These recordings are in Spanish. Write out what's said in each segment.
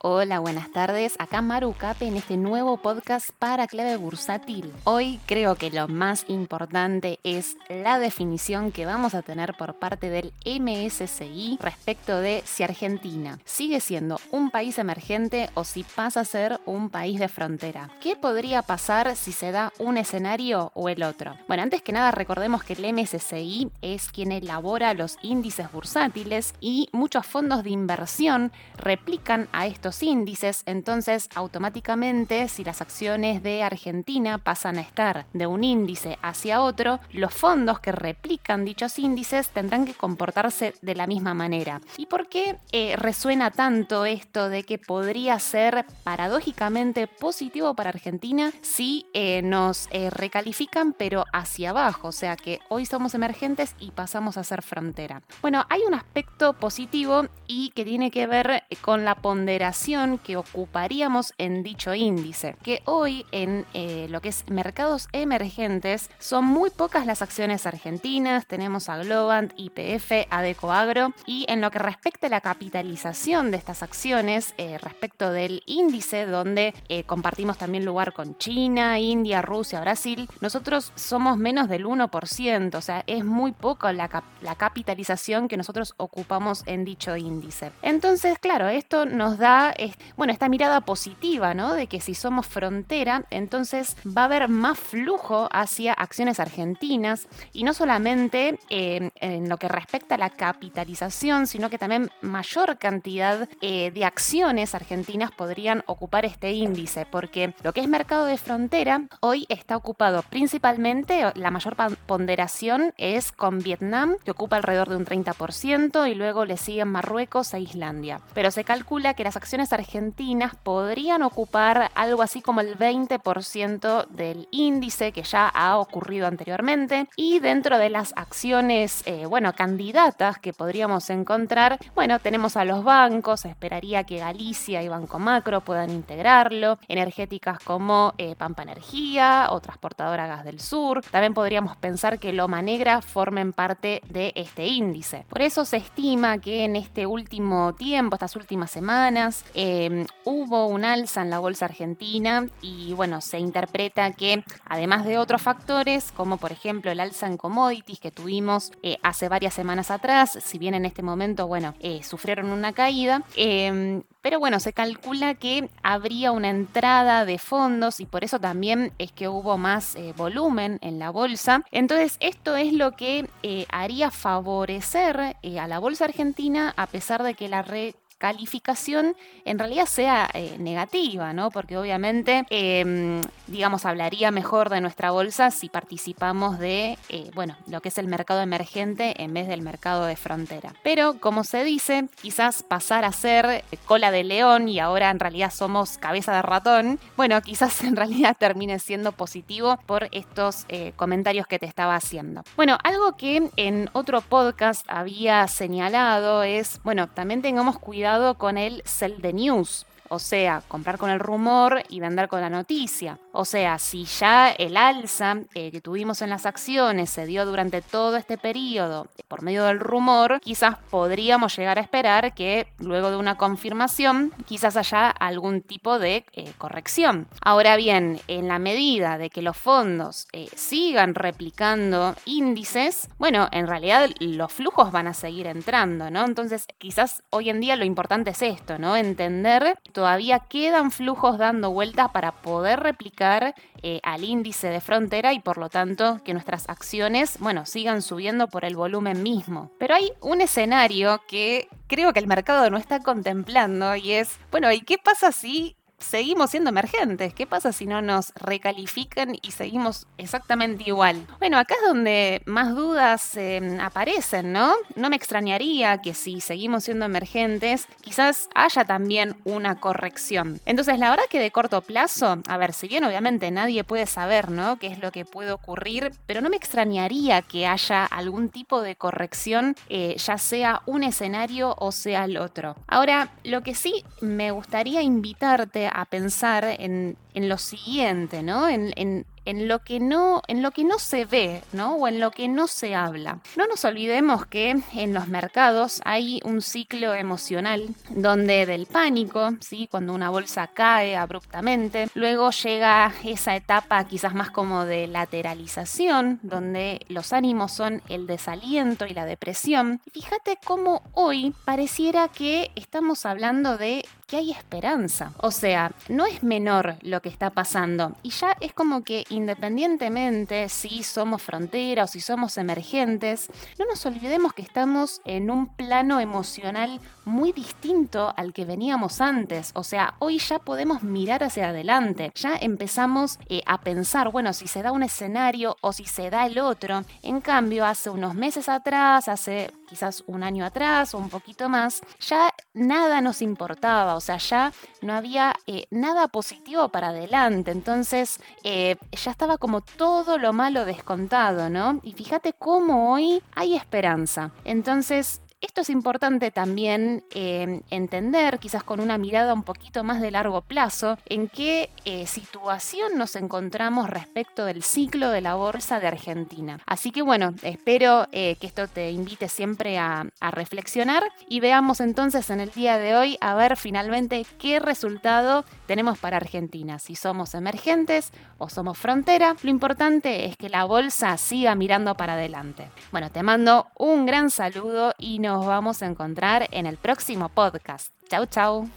Hola, buenas tardes. Acá Maru Cape en este nuevo podcast para clave bursátil. Hoy creo que lo más importante es la definición que vamos a tener por parte del MSCI respecto de si Argentina sigue siendo un país emergente o si pasa a ser un país de frontera. ¿Qué podría pasar si se da un escenario o el otro? Bueno, antes que nada recordemos que el MSCI es quien elabora los índices bursátiles y muchos fondos de inversión replican a estos índices, entonces automáticamente si las acciones de Argentina pasan a estar de un índice hacia otro, los fondos que replican dichos índices tendrán que comportarse de la misma manera. ¿Y por qué eh, resuena tanto esto de que podría ser paradójicamente positivo para Argentina si eh, nos eh, recalifican pero hacia abajo? O sea que hoy somos emergentes y pasamos a ser frontera. Bueno, hay un aspecto positivo y que tiene que ver con la ponderación que ocuparíamos en dicho índice, que hoy en eh, lo que es mercados emergentes son muy pocas las acciones argentinas, tenemos a Globant, IPF, Adecoagro, y en lo que respecta a la capitalización de estas acciones eh, respecto del índice donde eh, compartimos también lugar con China, India, Rusia, Brasil, nosotros somos menos del 1%, o sea, es muy poco la capitalización que nosotros ocupamos en dicho índice. Entonces, claro, esto nos da bueno, esta mirada positiva, ¿no? De que si somos frontera, entonces va a haber más flujo hacia acciones argentinas y no solamente eh, en lo que respecta a la capitalización, sino que también mayor cantidad eh, de acciones argentinas podrían ocupar este índice, porque lo que es mercado de frontera hoy está ocupado principalmente, la mayor ponderación es con Vietnam, que ocupa alrededor de un 30%, y luego le siguen Marruecos e Islandia. Pero se calcula que las acciones argentinas podrían ocupar algo así como el 20% del índice que ya ha ocurrido anteriormente y dentro de las acciones, eh, bueno, candidatas que podríamos encontrar, bueno, tenemos a los bancos, esperaría que Galicia y Banco Macro puedan integrarlo, energéticas como eh, Pampa Energía o Transportadora Gas del Sur, también podríamos pensar que Loma Negra formen parte de este índice. Por eso se estima que en este último tiempo, estas últimas semanas, Em, hubo un alza en la bolsa argentina y bueno, se interpreta que además de otros factores, como por ejemplo el alza en commodities que tuvimos eh, hace varias semanas atrás, si bien en este momento, bueno, eh, sufrieron una caída, em, pero bueno, se calcula que habría una entrada de fondos y por eso también es que hubo más eh, volumen en la bolsa. Entonces, esto es lo que haría favorecer a la bolsa argentina a pesar de que la red calificación en realidad sea eh, negativa, ¿no? Porque obviamente, em, digamos, hablaría mejor de nuestra bolsa si participamos de, eh, bueno, lo que es el mercado emergente en vez del mercado de frontera. Pero, como se dice, quizás pasar a ser eh, cola de león y ahora en realidad somos cabeza de ratón, bueno, quizás en realidad termine siendo positivo por estos comentarios que te estaba haciendo. Bueno, algo que en otro podcast había señalado es, bueno, también tengamos cuidado con el sell the news, o sea, comprar con el rumor y vender con la noticia. O sea, si ya el alza eh, que tuvimos en las acciones se dio durante todo este periodo por medio del rumor, quizás podríamos llegar a esperar que luego de una confirmación quizás haya algún tipo de eh, corrección. Ahora bien, en la medida de que los fondos eh, sigan replicando índices, bueno, en realidad los flujos van a seguir entrando, ¿no? Entonces, quizás hoy en día lo importante es esto, ¿no? Entender todavía quedan flujos dando vueltas para poder replicar eh, al índice de frontera y por lo tanto que nuestras acciones, bueno, sigan subiendo por el volumen mismo. Pero hay un escenario que creo que el mercado no está contemplando y es, bueno, ¿y qué pasa si seguimos siendo emergentes. ¿Qué pasa si no nos recalifican y seguimos exactamente igual? Bueno, acá es donde más dudas em, aparecen, ¿no? No me extrañaría que si seguimos siendo emergentes, quizás haya también una corrección. Entonces, la verdad que de corto plazo, a ver, si bien obviamente nadie puede saber, ¿no? ¿Qué es lo que puede ocurrir? Pero no me extrañaría que haya algún tipo de corrección, eh, ya sea un escenario o sea el otro. Ahora, lo que sí me gustaría invitarte a pensar en, lo siguiente, ¿no? En, en lo que no, en lo que no se ve, ¿no? O en lo que no se habla. No nos olvidemos que en los mercados hay un ciclo emocional donde del pánico, ¿sí? Cuando una bolsa cae abruptamente, luego llega esa etapa quizás más como de lateralización, donde los ánimos son el desaliento y la depresión. Fíjate cómo hoy pareciera que estamos hablando de que hay esperanza. O sea, no es menor lo que está pasando. Y ya es como que independientemente si somos frontera o si somos emergentes, no nos olvidemos que estamos en un plano emocional muy distinto al que veníamos antes. O sea, hoy ya podemos mirar hacia adelante. Ya empezamos eh, a pensar, bueno, si se da un escenario o si se da el otro. En cambio, hace unos meses atrás, hace quizás un año atrás o un poquito más, ya nada nos importaba, o sea, ya no había eh, nada positivo para adelante, entonces eh, ya estaba como todo lo malo descontado, ¿no? Y fíjate cómo hoy hay esperanza. Entonces, esto es importante también em, entender, quizás con una mirada un poquito más de largo plazo, en qué eh, situación nos encontramos respecto del ciclo de la bolsa de Argentina. Así que bueno, espero eh, que esto te invite siempre a, reflexionar y veamos entonces en el día de hoy a ver finalmente qué resultado tenemos para Argentina, si somos emergentes o somos frontera. Lo importante es que la bolsa siga mirando para adelante. Bueno, te mando un gran saludo y nos vamos a encontrar en el próximo podcast. Chau, chau.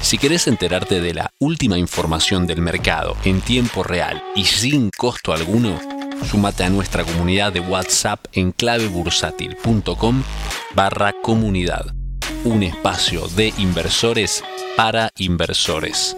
Si querés enterarte de la última información del mercado en tiempo real y sin costo alguno, súmate a nuestra comunidad de WhatsApp en clavebursátil.com barra comunidad, un espacio de inversores para inversores.